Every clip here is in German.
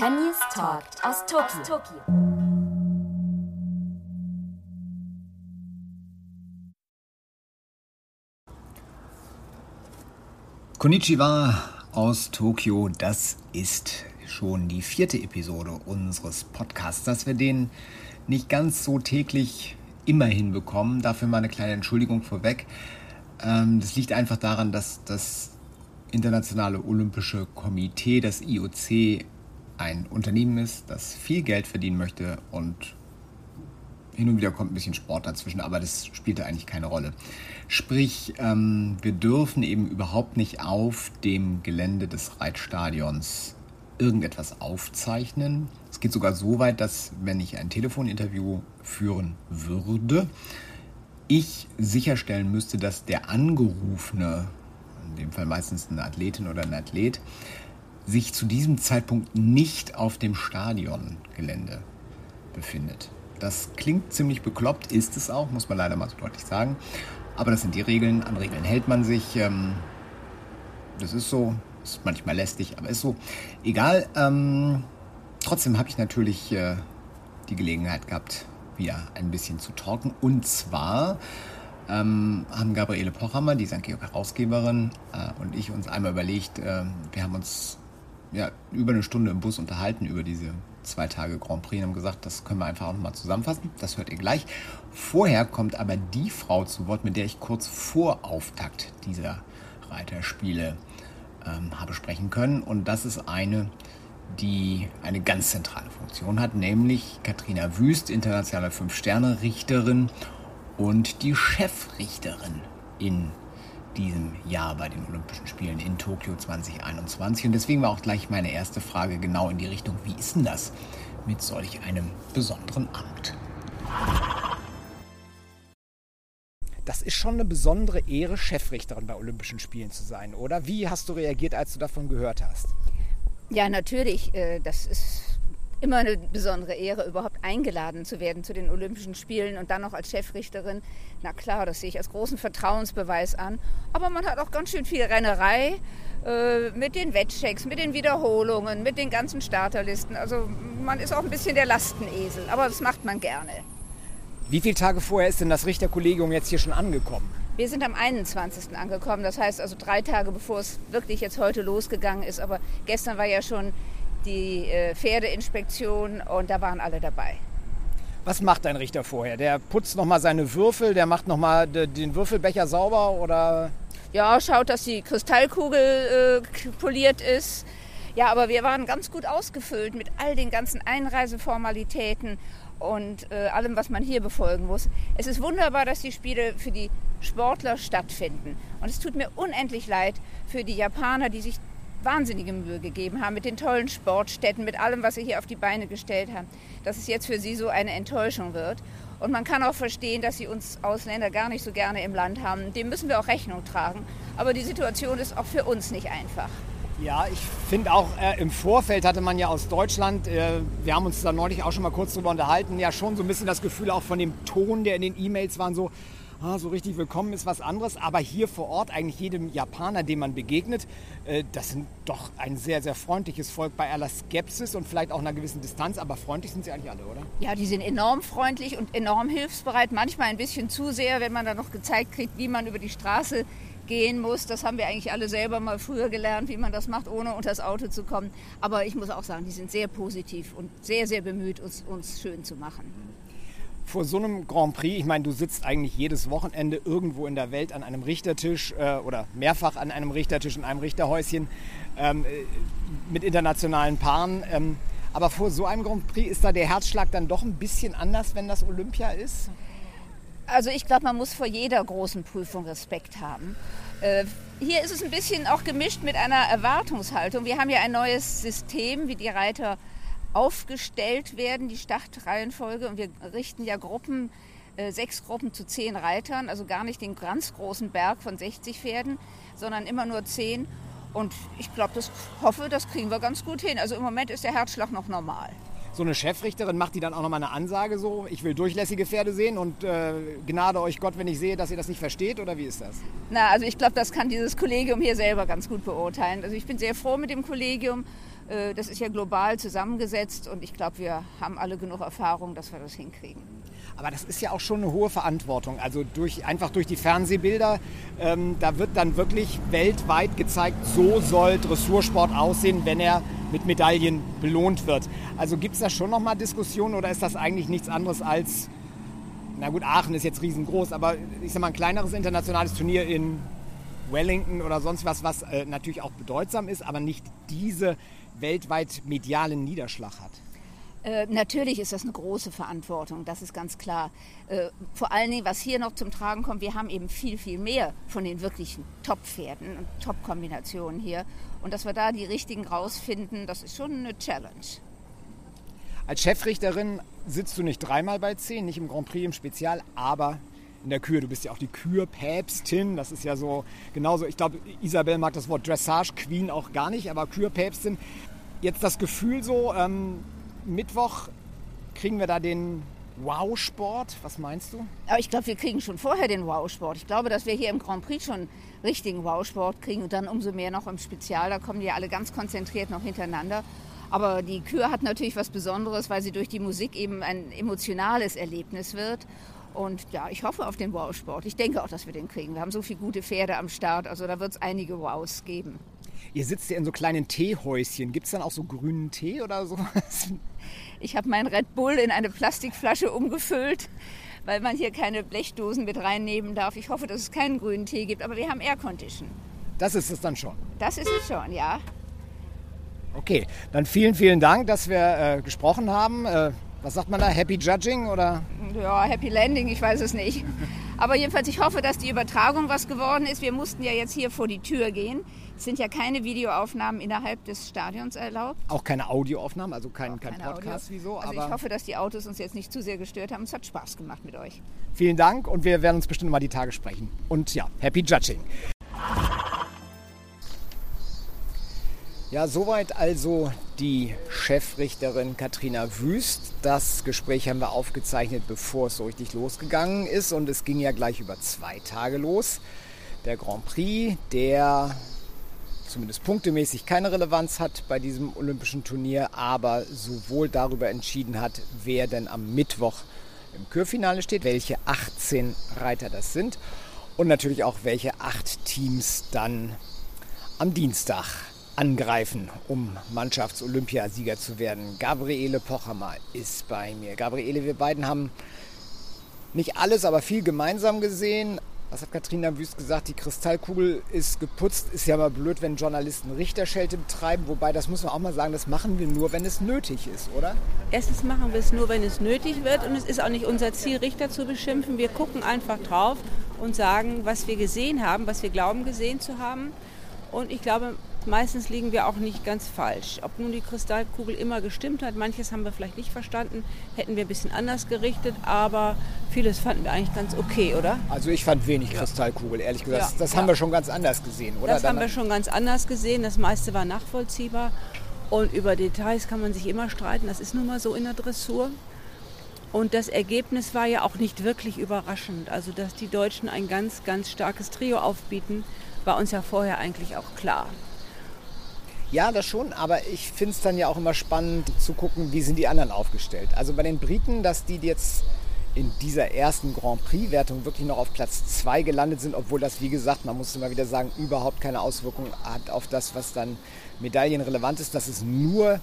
Tönnies Talk aus Tokio. Konnichiwa aus Tokio. Das ist schon die vierte Episode unseres Podcasts, dass wir den nicht ganz so täglich immer hinbekommen. Dafür mal eine kleine Entschuldigung vorweg. Ähm, das liegt einfach daran, dass das Internationale Olympische Komitee, das IOC, ein Unternehmen ist, das viel Geld verdienen möchte und hin und wieder kommt ein bisschen Sport dazwischen, aber das spielt da eigentlich keine Rolle. Sprich, ähm, wir dürfen eben überhaupt nicht auf dem Gelände des Reitstadions irgendetwas aufzeichnen. Es geht sogar so weit, dass wenn ich ein Telefoninterview führen würde, ich sicherstellen müsste, dass der Angerufene, in dem Fall meistens eine Athletin oder ein Athlet, sich zu diesem Zeitpunkt nicht auf dem Stadiongelände befindet. Das klingt ziemlich bekloppt, ist es auch, muss man leider mal so deutlich sagen. Aber das sind die Regeln, an Regeln hält man sich. Ähm, das ist so, ist manchmal lästig, aber ist so. Egal. Ähm, trotzdem habe ich natürlich äh, die Gelegenheit gehabt, wieder ein bisschen zu talken. Und zwar ähm, haben Gabriele Pochhammer, die St. Georg-Herausgeberin, äh, und ich uns einmal überlegt, äh, wir haben uns ja, über eine Stunde im Bus unterhalten über diese zwei Tage Grand Prix und haben gesagt, das können wir einfach auch nochmal zusammenfassen. Das hört ihr gleich. Vorher kommt aber die Frau zu Wort, mit der ich kurz vor Auftakt dieser Reiterspiele ähm, habe sprechen können. Und das ist eine, die eine ganz zentrale Funktion hat, nämlich Katrina Wüst, internationale Fünf-Sterne-Richterin und die Chefrichterin in diesem Jahr bei den Olympischen Spielen in Tokio 2021. Und deswegen war auch gleich meine erste Frage genau in die Richtung, wie ist denn das mit solch einem besonderen Amt? Das ist schon eine besondere Ehre, Chefrichterin bei Olympischen Spielen zu sein, oder? Wie hast du reagiert, als du davon gehört hast? Ja, natürlich. Äh, das ist immer eine besondere Ehre, überhaupt eingeladen zu werden zu den Olympischen Spielen und dann noch als Chefrichterin. Na klar, das sehe ich als großen Vertrauensbeweis an. Aber man hat auch ganz schön viel Rennerei äh, mit den Wettchecks, mit den Wiederholungen, mit den ganzen Starterlisten. Also man ist auch ein bisschen der Lastenesel, aber das macht man gerne. Wie viele Tage vorher ist denn das Richterkollegium jetzt hier schon angekommen? Wir sind am 21. angekommen, das heißt also drei Tage bevor es wirklich jetzt heute losgegangen ist. Aber gestern war ja schon die äh, Pferdeinspektion und da waren alle dabei. Was macht ein Richter vorher? Der putzt nochmal seine Würfel, der macht nochmal den Würfelbecher sauber oder? Ja, schaut, dass die Kristallkugel äh, poliert ist. Ja, aber wir waren ganz gut ausgefüllt mit all den ganzen Einreiseformalitäten und äh, allem, was man hier befolgen muss. Es ist wunderbar, dass die Spiele für die Sportler stattfinden. Und es tut mir unendlich leid für die Japaner, die sich wahnsinnige Mühe gegeben haben mit den tollen Sportstätten, mit allem, was sie hier auf die Beine gestellt haben, dass es jetzt für sie so eine Enttäuschung wird. Und man kann auch verstehen, dass sie uns Ausländer gar nicht so gerne im Land haben. Dem müssen wir auch Rechnung tragen. Aber die Situation ist auch für uns nicht einfach. Ja, ich finde auch äh, im Vorfeld hatte man ja aus Deutschland, äh, wir haben uns da neulich auch schon mal kurz drüber unterhalten, ja schon so ein bisschen das Gefühl auch von dem Ton, der in den E-Mails waren, so, ah, so richtig willkommen ist was anderes. Aber hier vor Ort, eigentlich jedem Japaner, dem man begegnet, äh, das sind doch ein sehr, sehr freundliches Volk bei aller Skepsis und vielleicht auch einer gewissen Distanz. Aber freundlich sind sie eigentlich alle, oder? Ja, die sind enorm freundlich und enorm hilfsbereit. Manchmal ein bisschen zu sehr, wenn man dann noch gezeigt kriegt, wie man über die Straße gehen muss. Das haben wir eigentlich alle selber mal früher gelernt, wie man das macht, ohne unter das Auto zu kommen. Aber ich muss auch sagen, die sind sehr positiv und sehr, sehr bemüht, uns, uns schön zu machen vor so einem Grand Prix, ich meine, du sitzt eigentlich jedes Wochenende irgendwo in der Welt an einem Richtertisch äh, oder mehrfach an einem Richtertisch in einem Richterhäuschen ähm, äh, mit internationalen Paaren. Ähm, aber vor so einem Grand Prix ist da der Herzschlag dann doch ein bisschen anders, wenn das Olympia ist? Also ich glaube, man muss vor jeder großen Prüfung Respekt haben. Äh, hier ist es ein bisschen auch gemischt mit einer Erwartungshaltung. Wir haben ja ein neues System, wie die Reiter aufgestellt werden, die Startreihenfolge. Und wir richten ja Gruppen, äh, sechs Gruppen zu zehn Reitern, also gar nicht den ganz großen Berg von 60 Pferden, sondern immer nur zehn. Und ich glaube, das hoffe, das kriegen wir ganz gut hin. Also im Moment ist der Herzschlag noch normal. So eine Chefrichterin macht die dann auch nochmal eine Ansage so, ich will durchlässige Pferde sehen und äh, gnade euch Gott, wenn ich sehe, dass ihr das nicht versteht oder wie ist das? Na, also ich glaube, das kann dieses Kollegium hier selber ganz gut beurteilen. Also ich bin sehr froh mit dem Kollegium das ist ja global zusammengesetzt und ich glaube, wir haben alle genug Erfahrung, dass wir das hinkriegen. Aber das ist ja auch schon eine hohe Verantwortung. Also durch, einfach durch die Fernsehbilder, ähm, da wird dann wirklich weltweit gezeigt, so soll Dressursport aussehen, wenn er mit Medaillen belohnt wird. Also gibt es da schon nochmal Diskussionen oder ist das eigentlich nichts anderes als, na gut, Aachen ist jetzt riesengroß, aber ich sag mal ein kleineres internationales Turnier in Wellington oder sonst was, was äh, natürlich auch bedeutsam ist, aber nicht diese weltweit medialen Niederschlag hat? Äh, natürlich ist das eine große Verantwortung, das ist ganz klar. Äh, vor allen Dingen, was hier noch zum Tragen kommt, wir haben eben viel, viel mehr von den wirklichen Top-Pferden und Top-Kombinationen hier. Und dass wir da die richtigen rausfinden, das ist schon eine Challenge. Als Chefrichterin sitzt du nicht dreimal bei zehn, nicht im Grand Prix im Spezial, aber in der Kür. Du bist ja auch die Kürpäpstin. Das ist ja so genauso. Ich glaube, Isabel mag das Wort Dressage Queen auch gar nicht, aber Kürpäpstin. Jetzt das Gefühl so, ähm, Mittwoch kriegen wir da den Wow-Sport. Was meinst du? Aber ich glaube, wir kriegen schon vorher den Wow-Sport. Ich glaube, dass wir hier im Grand Prix schon richtigen Wow-Sport kriegen und dann umso mehr noch im Spezial. Da kommen die alle ganz konzentriert noch hintereinander. Aber die Kür hat natürlich was Besonderes, weil sie durch die Musik eben ein emotionales Erlebnis wird. Und ja, ich hoffe auf den Wow-Sport. Ich denke auch, dass wir den kriegen. Wir haben so viele gute Pferde am Start, also da wird es einige Wows geben. Ihr sitzt ja in so kleinen Teehäuschen. Gibt es dann auch so grünen Tee oder sowas? Ich habe meinen Red Bull in eine Plastikflasche umgefüllt, weil man hier keine Blechdosen mit reinnehmen darf. Ich hoffe, dass es keinen grünen Tee gibt, aber wir haben Aircondition. Das ist es dann schon. Das ist es schon, ja. Okay, dann vielen, vielen Dank, dass wir äh, gesprochen haben. Äh, was sagt man da? Happy Judging oder? Ja, Happy Landing, ich weiß es nicht. Aber jedenfalls, ich hoffe, dass die Übertragung was geworden ist. Wir mussten ja jetzt hier vor die Tür gehen. Es sind ja keine Videoaufnahmen innerhalb des Stadions erlaubt. Auch keine Audioaufnahmen, also kein, kein Podcast, Audio. wieso? Also ich hoffe, dass die Autos uns jetzt nicht zu sehr gestört haben. Es hat Spaß gemacht mit euch. Vielen Dank und wir werden uns bestimmt mal die Tage sprechen. Und ja, Happy Judging. Ja, soweit also die Chefrichterin Katrina Wüst. Das Gespräch haben wir aufgezeichnet, bevor es so richtig losgegangen ist. Und es ging ja gleich über zwei Tage los. Der Grand Prix, der zumindest punktemäßig keine Relevanz hat bei diesem olympischen Turnier, aber sowohl darüber entschieden hat, wer denn am Mittwoch im Kürfinale steht, welche 18 Reiter das sind und natürlich auch welche acht Teams dann am Dienstag angreifen, um Mannschafts-Olympiasieger zu werden. Gabriele Pochamer ist bei mir. Gabriele, wir beiden haben nicht alles, aber viel gemeinsam gesehen. Was hat Katrina Wüst gesagt? Die Kristallkugel ist geputzt. Ist ja mal blöd, wenn Journalisten Richterschelte betreiben. Wobei, das muss man auch mal sagen, das machen wir nur, wenn es nötig ist, oder? Erstens machen wir es nur, wenn es nötig wird. Und es ist auch nicht unser Ziel, Richter zu beschimpfen. Wir gucken einfach drauf und sagen, was wir gesehen haben, was wir glauben gesehen zu haben. Und ich glaube, Meistens liegen wir auch nicht ganz falsch. Ob nun die Kristallkugel immer gestimmt hat, manches haben wir vielleicht nicht verstanden, hätten wir ein bisschen anders gerichtet, aber vieles fanden wir eigentlich ganz okay, oder? Also ich fand wenig Kristallkugel, ehrlich gesagt. Ja, das, ja. haben wir schon ganz anders gesehen, oder? Das Dann haben wir schon ganz anders gesehen. Das meiste war nachvollziehbar. Und über Details kann man sich immer streiten. Das ist nun mal so in der Dressur. Und das Ergebnis war ja auch nicht wirklich überraschend. Also, dass die Deutschen ein ganz, ganz starkes Trio aufbieten, war uns ja vorher eigentlich auch klar. Ja, das schon, aber ich finde es dann ja auch immer spannend zu gucken, wie sind die anderen aufgestellt. Also bei den Briten, dass die jetzt in dieser ersten Grand Prix-Wertung wirklich noch auf Platz 2 gelandet sind, obwohl das, wie gesagt, man muss immer wieder sagen, überhaupt keine Auswirkung hat auf das, was dann medaillenrelevant ist. Das ist nur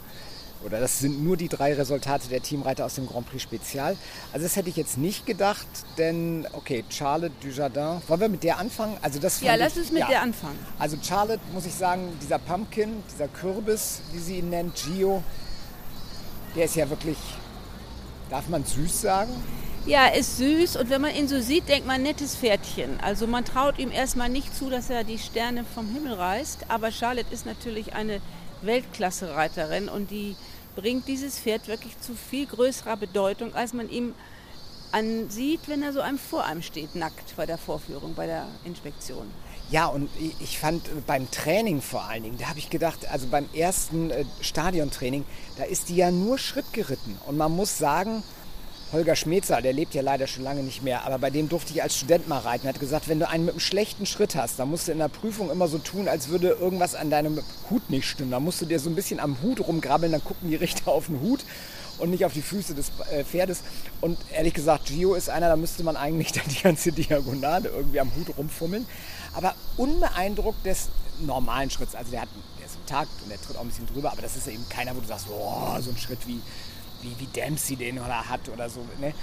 oder das sind nur die drei Resultate der Teamreiter aus dem Grand Prix Spezial. Also das hätte ich jetzt nicht gedacht, denn okay, Charlotte Dujardin. Wollen wir mit der anfangen? Also das ja, lass uns mit ja. der anfangen. Also Charlotte, muss ich sagen, dieser Pumpkin, dieser Kürbis, wie sie ihn nennt, Gio, der ist ja wirklich, darf man süß sagen? Ja, ist süß und wenn man ihn so sieht, denkt man nettes Pferdchen. Also man traut ihm erstmal nicht zu, dass er die Sterne vom Himmel reißt, aber Charlotte ist natürlich eine Weltklasse-Reiterin und die bringt dieses Pferd wirklich zu viel größerer Bedeutung, als man ihm ansieht, wenn er so einem vor einem steht, nackt bei der Vorführung, bei der Inspektion. Ja, und ich fand beim Training vor allen Dingen, da habe ich gedacht, also beim ersten äh, Stadiontraining, da ist die ja nur Schritt geritten. Und man muss sagen, Holger Schmetzer, der lebt ja leider schon lange nicht mehr, aber bei dem durfte ich als Student mal reiten. Er hat gesagt, wenn du einen mit einem schlechten Schritt hast, dann musst du in der Prüfung immer so tun, als würde irgendwas an deinem Hut nicht stimmen. Da musst du dir so ein bisschen am Hut rumgrabbeln, dann gucken die Richter auf den Hut und nicht auf die Füße des äh, Pferdes. Und ehrlich gesagt, Gio ist einer, da müsste man eigentlich dann die ganze Diagonale irgendwie am Hut rumfummeln. Aber unbeeindruckt des normalen Schritts. Also der, hat, der ist im Takt und der tritt auch ein bisschen drüber, aber das ist eben keiner, wo du sagst, oh, so ein Schritt wie wie, wie Dempsey den oder hat oder so. Ne?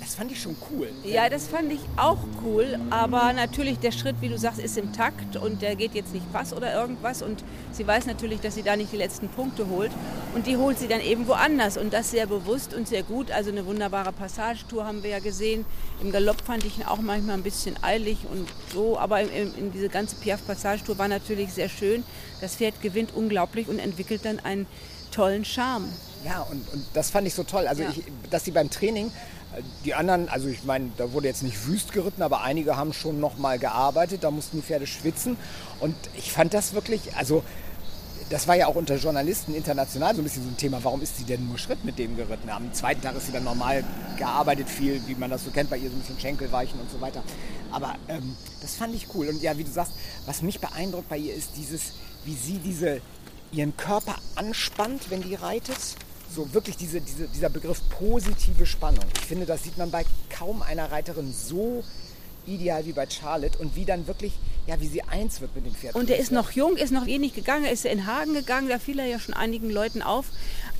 Das fand ich schon cool. Ja, das fand ich auch cool, aber natürlich der Schritt, wie du sagst, ist im Takt und der geht jetzt nicht Pass oder irgendwas und sie weiß natürlich, dass sie da nicht die letzten Punkte holt und die holt sie dann eben woanders und das sehr bewusst und sehr gut. Also eine wunderbare Passagetour haben wir ja gesehen. Im Galopp fand ich ihn auch manchmal ein bisschen eilig und so, aber in, in diese ganze Piaf-Passagetour war natürlich sehr schön. Das Pferd gewinnt unglaublich und entwickelt dann einen tollen Charme. Ja, und, und das fand ich so toll. Also, ja. ich, dass sie beim Training, die anderen, also ich meine, da wurde jetzt nicht wüst geritten, aber einige haben schon noch mal gearbeitet, da mussten die Pferde schwitzen. Und ich fand das wirklich, also das war ja auch unter Journalisten international so ein bisschen so ein Thema. Warum ist sie denn nur Schritt mit dem geritten? Am zweiten Tag ist sie dann normal gearbeitet, viel, wie man das so kennt, bei ihr so ein bisschen Schenkelweichen und so weiter. Aber ähm, das fand ich cool. Und ja, wie du sagst, was mich beeindruckt bei ihr ist dieses, wie sie diese, ihren Körper anspannt, wenn die reitet so wirklich diese, diese, dieser Begriff positive Spannung. Ich finde, das sieht man bei kaum einer Reiterin so ideal wie bei Charlotte und wie dann wirklich, ja, wie sie eins wird mit dem Pferd. Und er ist noch jung, ist noch wenig gegangen, er ist in Hagen gegangen, da fiel er ja schon einigen Leuten auf.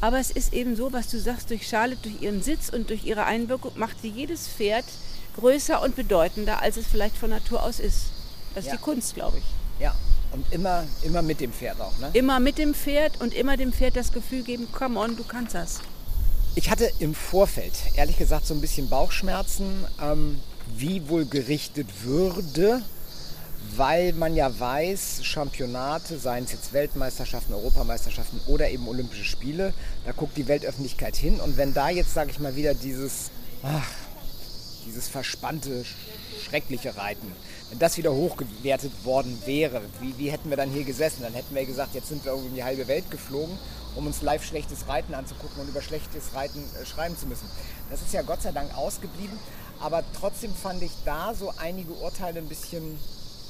Aber es ist eben so, was du sagst, durch Charlotte, durch ihren Sitz und durch ihre Einwirkung macht sie jedes Pferd größer und bedeutender, als es vielleicht von Natur aus ist. Das ist ja. die Kunst, glaube ich. Ja, und immer, immer mit dem Pferd auch, ne? Immer mit dem Pferd und immer dem Pferd das Gefühl geben, come on, du kannst das. Ich hatte im Vorfeld, ehrlich gesagt, so ein bisschen Bauchschmerzen, ähm, wie wohl gerichtet würde, weil man ja weiß, Championate, seien es jetzt Weltmeisterschaften, Europameisterschaften oder eben Olympische Spiele, da guckt die Weltöffentlichkeit hin. Und wenn da jetzt, sage ich mal, wieder dieses, ach, dieses verspannte, schreckliche Reiten wenn das wieder hochgewertet worden wäre, wie, wie hätten wir dann hier gesessen? Dann hätten wir gesagt, jetzt sind wir irgendwie in die halbe Welt geflogen, um uns live schlechtes Reiten anzugucken und über schlechtes Reiten äh, schreiben zu müssen. Das ist ja Gott sei Dank ausgeblieben, aber trotzdem fand ich da so einige Urteile ein bisschen,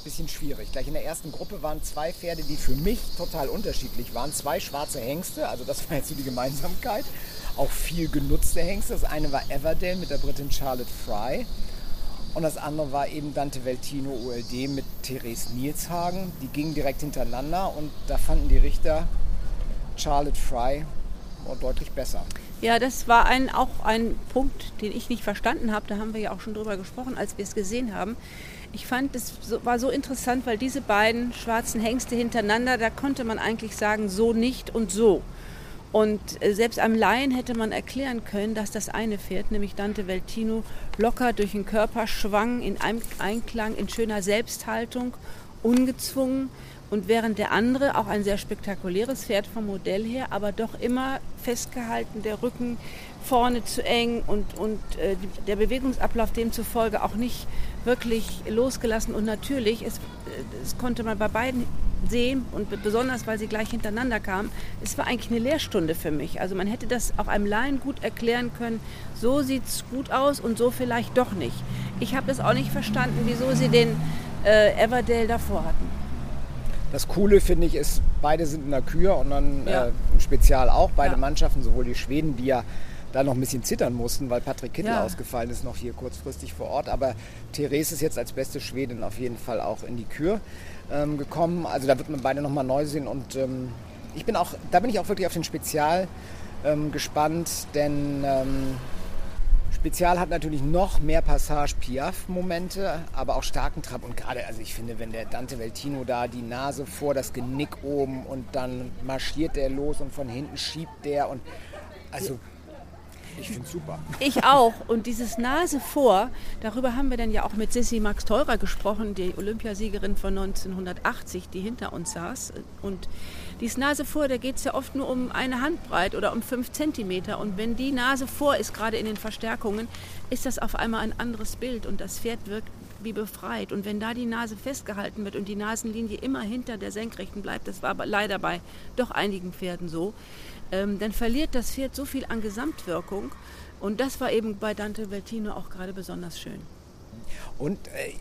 bisschen schwierig. Gleich in der ersten Gruppe waren zwei Pferde, die für mich total unterschiedlich waren. Zwei schwarze Hengste, also das war jetzt so die Gemeinsamkeit. Auch viel genutzte Hengste. Das eine war Everdale mit der Britin Charlotte Fry. Und das andere war eben Dante Veltino ULD mit Therese Nielshagen. Die gingen direkt hintereinander und da fanden die Richter Charlotte Fry deutlich besser. Ja, das war ein, auch ein Punkt, den ich nicht verstanden habe. Da haben wir ja auch schon drüber gesprochen, als wir es gesehen haben. Ich fand, es war so interessant, weil diese beiden schwarzen Hengste hintereinander, da konnte man eigentlich sagen, so nicht und so. Und äh, selbst am Laien hätte man erklären können, dass das eine Pferd, nämlich Dante Veltino, locker durch den Körper schwang, in Einklang, in schöner Selbsthaltung, ungezwungen. Und während der andere, auch ein sehr spektakuläres Pferd vom Modell her, aber doch immer festgehalten, der Rücken vorne zu eng und, und äh, der Bewegungsablauf demzufolge auch nicht wirklich losgelassen und natürlich. Es, das äh, konnte man bei beiden sehen und besonders, weil sie gleich hintereinander kamen, es war eigentlich eine Lehrstunde für mich. Also man hätte das auch einem Laien gut erklären können, so sieht es gut aus und so vielleicht doch nicht. Ich habe es auch nicht verstanden, wieso sie den äh, Everdale davor hatten. Das Coole finde ich ist, beide sind in der Kür und dann ja. äh, im Spezial auch beide ja. Mannschaften, sowohl die Schweden, die ja da noch ein bisschen zittern mussten, weil Patrick Kittel ja. ausgefallen ist, noch hier kurzfristig vor Ort. Aber Therese ist jetzt als beste Schwedin auf jeden Fall auch in die Kür ähm, gekommen. Also da wird man beide nochmal neu sehen und ähm, ich bin auch, da bin ich auch wirklich auf den Spezial ähm, gespannt, denn ähm, Spezial hat natürlich noch mehr Passage-Piaf-Momente, aber auch starken Trab. Und gerade, also ich finde, wenn der Dante Veltino da die Nase vor das Genick oben und dann marschiert der los und von hinten schiebt der und also ich finde super. Ich auch. Und dieses Nase vor, darüber haben wir dann ja auch mit Sissy Max Teurer gesprochen, die Olympiasiegerin von 1980, die hinter uns saß. Und dieses Nase vor, da geht es ja oft nur um eine Handbreit oder um fünf Zentimeter. Und wenn die Nase vor ist, gerade in den Verstärkungen, ist das auf einmal ein anderes Bild. Und das Pferd wirkt wie befreit. Und wenn da die Nase festgehalten wird und die Nasenlinie immer hinter der Senkrechten bleibt, das war leider bei doch einigen Pferden so, ähm, dann verliert das Pferd so viel an Gesamtwirkung. Und das war eben bei Dante Veltino auch gerade besonders schön. Und äh,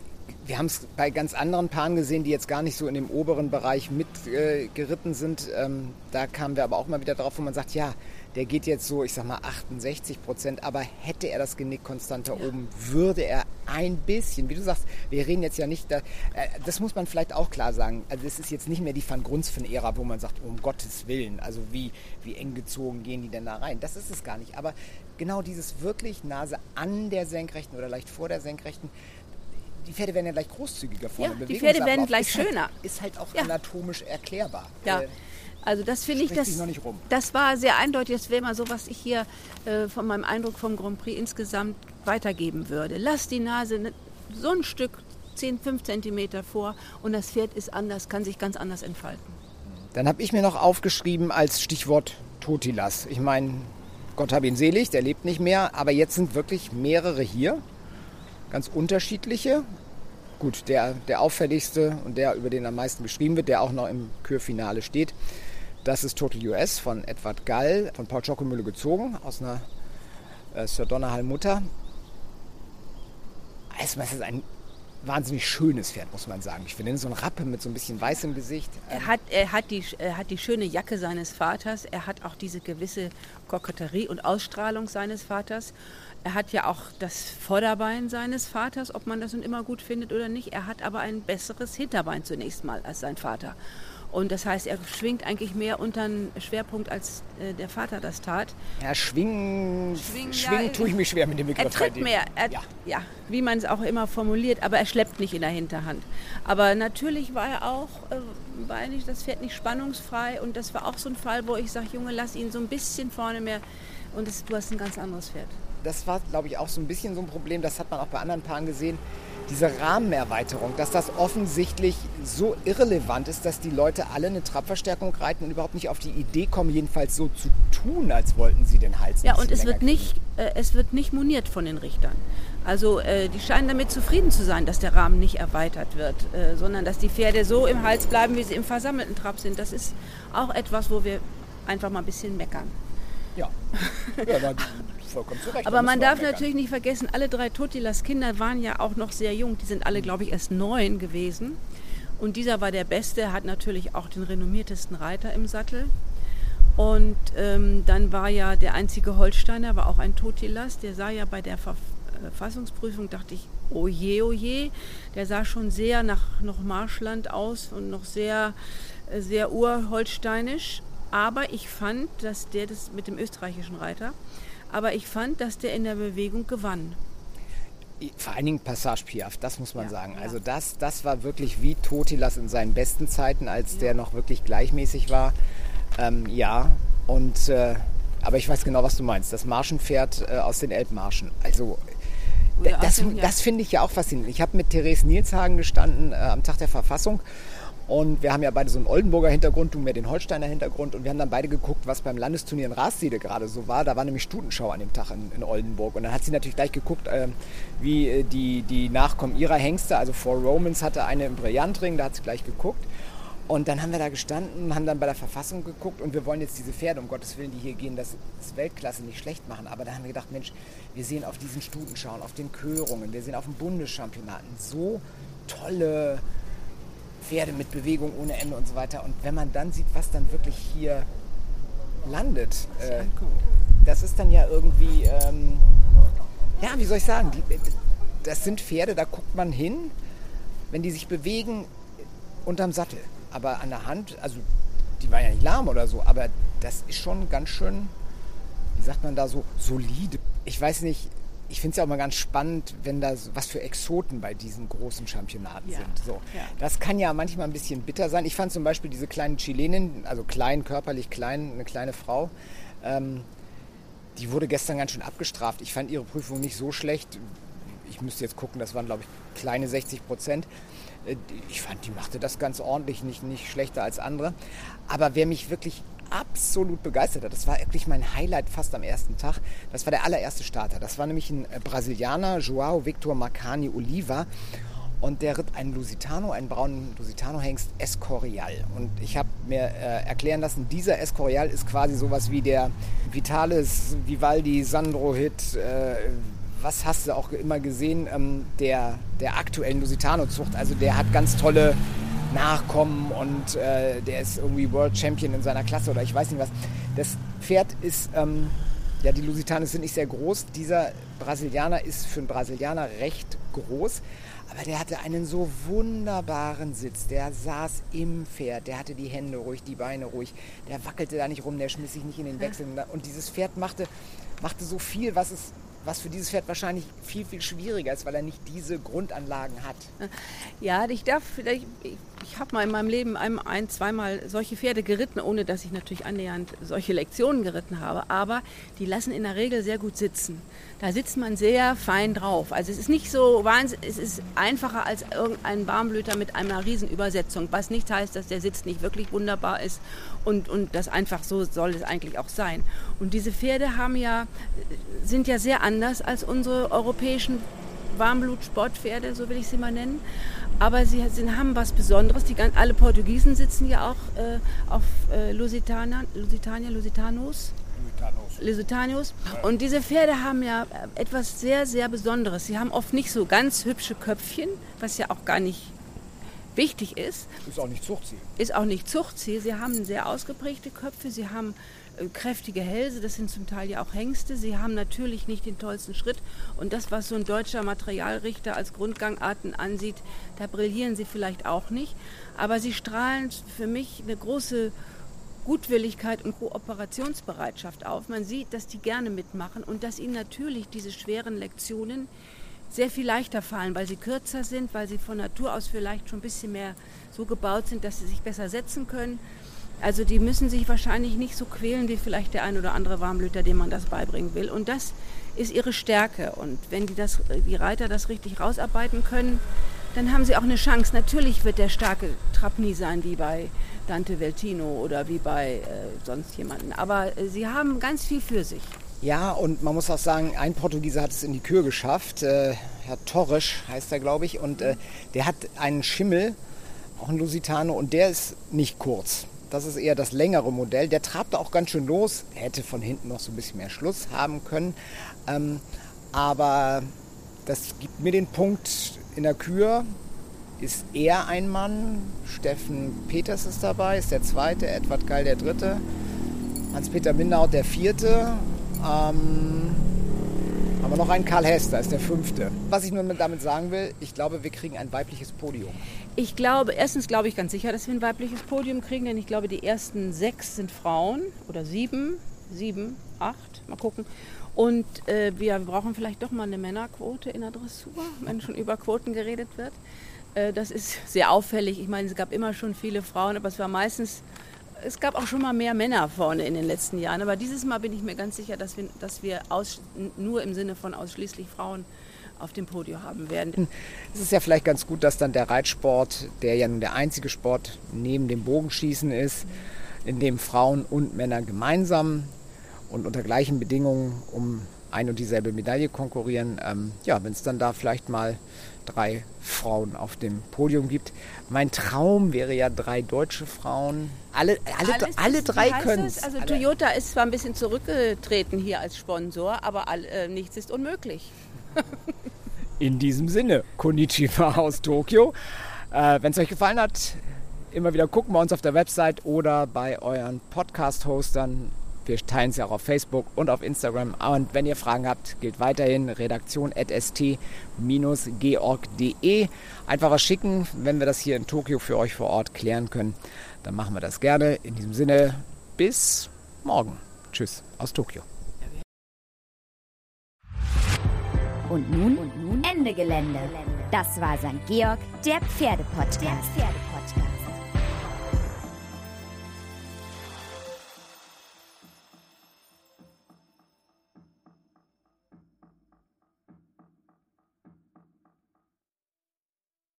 wir haben es bei ganz anderen Paaren gesehen, die jetzt gar nicht so in dem oberen Bereich mitgeritten äh, sind. Ähm, da kamen wir aber auch mal wieder drauf, wo man sagt, ja, der geht jetzt so, ich sag mal 68 Prozent, aber hätte er das Genick konstant da ja. oben, würde er ein bisschen, wie du sagst, wir reden jetzt ja nicht, da, äh, das muss man vielleicht auch klar sagen, also es ist jetzt nicht mehr die Van Grunsven-Ära, wo man sagt, um Gottes Willen, also wie, wie eng gezogen gehen die denn da rein, das ist es gar nicht, aber genau dieses wirklich Nase an der Senkrechten oder leicht vor der Senkrechten, die Pferde werden ja gleich großzügiger vorne. Ja, die Pferde werden gleich ist schöner. Halt, ist halt auch ja. anatomisch erklärbar. Ja. Äh, also das finde ich, das, das war sehr eindeutig. Das wäre mal so, was ich hier äh, von meinem Eindruck vom Grand Prix insgesamt weitergeben würde. Lass die Nase ne, so ein Stück 10, 5 Zentimeter vor und das Pferd ist anders, kann sich ganz anders entfalten. Dann habe ich mir noch aufgeschrieben als Stichwort Totilas. Ich meine, Gott hab ihn selig, der lebt nicht mehr, aber jetzt sind wirklich mehrere hier ganz unterschiedliche. Gut, der, der auffälligste und der, über den am meisten geschrieben wird, der auch noch im Kürfinale steht, das ist Total US von Edward Gall, von Paul Schockemühle gezogen, aus einer äh, Sir Donnerhall Mutter. Es ist ein wahnsinnig schönes Pferd, muss man sagen. Ich finde, so ein Rappe mit so ein bisschen weißem Gesicht. Er hat, er, hat die, er hat die schöne Jacke seines Vaters, er hat auch diese gewisse Koketterie und Ausstrahlung seines Vaters. Er hat ja auch das Vorderbein seines Vaters, ob man das nun immer gut findet oder nicht. Er hat aber ein besseres Hinterbein zunächst mal als sein Vater. Und das heißt, er schwingt eigentlich mehr unter einen Schwerpunkt, als äh, der Vater das tat. Ja, schwingen, schwingen, schwingen ja, tue ich mich schwer mit dem Begriff. Er tritt mehr, er, ja. ja. wie man es auch immer formuliert, aber er schleppt nicht in der Hinterhand. Aber natürlich war er auch, äh, war nicht, das Pferd nicht spannungsfrei und das war auch so ein Fall, wo ich sage, Junge, lass ihn so ein bisschen vorne mehr und das, du hast ein ganz anderes Pferd das war, glaube ich, auch so ein bisschen so ein Problem, das hat man auch bei anderen Paaren gesehen, diese Rahmenerweiterung, dass das offensichtlich so irrelevant ist, dass die Leute alle eine Trabverstärkung reiten und überhaupt nicht auf die Idee kommen, jedenfalls so zu tun, als wollten sie den Hals. Ja, und es wird, nicht, äh, es wird nicht moniert von den Richtern. Also äh, die scheinen damit zufrieden zu sein, dass der Rahmen nicht erweitert wird, äh, sondern dass die Pferde so im Hals bleiben, wie sie im versammelten Trab sind. Das ist auch etwas, wo wir einfach mal ein bisschen meckern. Ja, ja vollkommen zu Recht. Aber man darf natürlich nicht vergessen, alle drei Totilas Kinder waren ja auch noch sehr jung. Die sind alle, glaube ich, erst neun gewesen. Und dieser war der Beste, hat natürlich auch den renommiertesten Reiter im Sattel. Und ähm, dann war ja der einzige Holsteiner, war auch ein Totilas. Der sah ja bei der Verfassungsprüfung, dachte ich, oh je, oh je. Der sah schon sehr nach noch Marschland aus und noch sehr, äh, sehr urholsteinisch. Aber ich fand, dass der das mit dem österreichischen Reiter, aber ich fand, dass der in der Bewegung gewann. Vor allen Dingen Passage Piaf, das muss man ja, sagen. Ja. Also das, das war wirklich wie Totilas in seinen besten Zeiten, als ja. der noch wirklich gleichmäßig war. Ähm, ja, und äh, aber ich weiß genau, was du meinst. Das Marschenpferd äh, aus den Elbmarschen. Also das, das finde ich ja auch faszinierend. Ich habe mit Therese Nilshagen gestanden äh, am Tag der Verfassung und wir haben ja beide so einen Oldenburger Hintergrund, du mehr den Holsteiner Hintergrund. Und wir haben dann beide geguckt, was beim Landesturnier in Raassiede gerade so war. Da war nämlich Stutenschau an dem Tag in, in Oldenburg. Und dann hat sie natürlich gleich geguckt, äh, wie die, die Nachkommen ihrer Hengste, also Four Romans hatte eine im Brillantring, da hat sie gleich geguckt. Und dann haben wir da gestanden, haben dann bei der Verfassung geguckt und wir wollen jetzt diese Pferde, um Gottes Willen, die hier gehen, das, das Weltklasse nicht schlecht machen. Aber da haben wir gedacht, Mensch, wir sehen auf diesen Stutenschauen, auf den Körungen, wir sehen auf den Bundeschampionaten so tolle Pferde mit Bewegung ohne Ende und so weiter. Und wenn man dann sieht, was dann wirklich hier landet, äh, das ist dann ja irgendwie, ähm, ja, wie soll ich sagen, die, das sind Pferde, da guckt man hin, wenn die sich bewegen unterm Sattel. Aber an der Hand, also die waren ja nicht lahm oder so, aber das ist schon ganz schön, wie sagt man da so, solide. Ich weiß nicht, ich finde es ja auch mal ganz spannend, wenn da was für Exoten bei diesen großen Championaten ja. sind. So. Ja. Das kann ja manchmal ein bisschen bitter sein. Ich fand zum Beispiel diese kleine Chilenin, also klein, körperlich klein, eine kleine Frau, ähm, die wurde gestern ganz schön abgestraft. Ich fand ihre Prüfung nicht so schlecht. Ich müsste jetzt gucken, das waren glaube ich kleine 60 Prozent. Äh, ich fand, die machte das ganz ordentlich, nicht, nicht schlechter als andere. Aber wer mich wirklich absolut begeistert hat. Das war wirklich mein Highlight fast am ersten Tag. Das war der allererste Starter. Das war nämlich ein äh, Brasilianer, Joao Victor Marcani Oliva. Und der ritt einen Lusitano, einen braunen Lusitano-Hengst Escorial. Und ich habe mir äh, erklären lassen, dieser Escorial ist quasi sowas wie der Vitalis Vivaldi Sandro-Hit. Äh, was hast du auch immer gesehen, ähm, der, der aktuellen Lusitano-Zucht. Also der hat ganz tolle Nachkommen und äh, der ist irgendwie World Champion in seiner Klasse oder ich weiß nicht was. Das Pferd ist, ähm, ja, die Lusitanes sind nicht sehr groß. Dieser Brasilianer ist für einen Brasilianer recht groß. Aber der hatte einen so wunderbaren Sitz. Der saß im Pferd, der hatte die Hände ruhig, die Beine ruhig. Der wackelte da nicht rum, der schmiss sich nicht in den Wechsel. Und dieses Pferd machte, machte so viel, was es was für dieses Pferd wahrscheinlich viel, viel schwieriger ist, weil er nicht diese Grundanlagen hat. Ja, ich darf vielleicht, ich, ich habe mal in meinem Leben ein, ein, zweimal solche Pferde geritten, ohne dass ich natürlich annähernd solche Lektionen geritten habe, aber die lassen in der Regel sehr gut sitzen. Da sitzt man sehr fein drauf. Also es ist nicht so wahnsinnig, es ist einfacher als irgendein Warmblüter mit einer Riesenübersetzung, was nicht heißt, dass der Sitz nicht wirklich wunderbar ist und, und das einfach so soll es eigentlich auch sein. Und diese Pferde haben ja, sind ja sehr anders als unsere europäischen Warmblut-Sportpferde, so will ich sie mal nennen. Aber sie sind, haben was Besonderes. Die, alle Portugiesen sitzen ja auch äh, auf äh, Lusitania, Lusitania, Lusitanos. Lusitanos. Und diese Pferde haben ja etwas sehr, sehr Besonderes. Sie haben oft nicht so ganz hübsche Köpfchen, was ja auch gar nicht wichtig ist. Ist auch nicht Zuchtziel. Ist auch nicht Zuchtziel. Sie haben sehr ausgeprägte Köpfe. Sie haben kräftige Hälse, das sind zum Teil ja auch Hengste. Sie haben natürlich nicht den tollsten Schritt. Und das, was so ein deutscher Materialrichter als Grundgangarten ansieht, da brillieren sie vielleicht auch nicht. Aber sie strahlen für mich eine große Gutwilligkeit und Kooperationsbereitschaft auf. Man sieht, dass die gerne mitmachen und dass ihnen natürlich diese schweren Lektionen sehr viel leichter fallen, weil sie kürzer sind, weil sie von Natur aus vielleicht schon ein bisschen mehr so gebaut sind, dass sie sich besser setzen können. Also die müssen sich wahrscheinlich nicht so quälen wie vielleicht der ein oder andere Warmblüter, dem man das beibringen will. Und das ist ihre Stärke. Und wenn die, das, die Reiter das richtig rausarbeiten können, dann haben sie auch eine Chance. Natürlich wird der starke Trab nie sein wie bei Dante Veltino oder wie bei äh, sonst jemanden. Aber äh, sie haben ganz viel für sich. Ja, und man muss auch sagen, ein Portugieser hat es in die Kür geschafft. Äh, Herr Torres heißt er, glaube ich. Und äh, der hat einen Schimmel, auch ein Lusitano, und der ist nicht kurz. Das ist eher das längere Modell. Der trabte auch ganz schön los. Hätte von hinten noch so ein bisschen mehr Schluss haben können. Ähm, aber das gibt mir den Punkt in der Kür. Ist er ein Mann? Steffen Peters ist dabei, ist der zweite. Edward Geil der dritte. Hans-Peter Mindaut der vierte. Ähm, haben wir noch einen Karl Hester, ist der fünfte. Was ich nur damit sagen will, ich glaube, wir kriegen ein weibliches Podium. Ich glaube, erstens glaube ich ganz sicher, dass wir ein weibliches Podium kriegen, denn ich glaube, die ersten sechs sind Frauen oder sieben, sieben, acht, mal gucken. Und äh, wir brauchen vielleicht doch mal eine Männerquote in der Dressur, wenn schon über Quoten geredet wird. Äh, das ist sehr auffällig. Ich meine, es gab immer schon viele Frauen, aber es war meistens, es gab auch schon mal mehr Männer vorne in den letzten Jahren. Aber dieses Mal bin ich mir ganz sicher, dass wir, dass wir aus, nur im Sinne von ausschließlich Frauen auf dem Podium haben werden. Es ist ja vielleicht ganz gut, dass dann der Reitsport, der ja nun der einzige Sport neben dem Bogenschießen ist, in dem Frauen und Männer gemeinsam und unter gleichen Bedingungen um ein und dieselbe Medaille konkurrieren. Ähm, ja, wenn es dann da vielleicht mal drei Frauen auf dem Podium gibt. Mein Traum wäre ja drei deutsche Frauen. Alle, alle, Alles, alle drei können es. Also Toyota ist zwar ein bisschen zurückgetreten hier als Sponsor, aber all, äh, nichts ist unmöglich. In diesem Sinne, Konnichiwa aus Tokio. Äh, Wenn es euch gefallen hat, immer wieder gucken bei uns auf der Website oder bei euren Podcast-Hostern. Wir teilen ja auch auf Facebook und auf Instagram. Und wenn ihr Fragen habt, gilt weiterhin redaktion.st-georg.de. Einfach was schicken, wenn wir das hier in Tokio für euch vor Ort klären können. Dann machen wir das gerne. In diesem Sinne, bis morgen. Tschüss aus Tokio. Und nun, und nun Ende Gelände. Das war St. Georg, der Pferdepodcast. Der Pferdepodcast.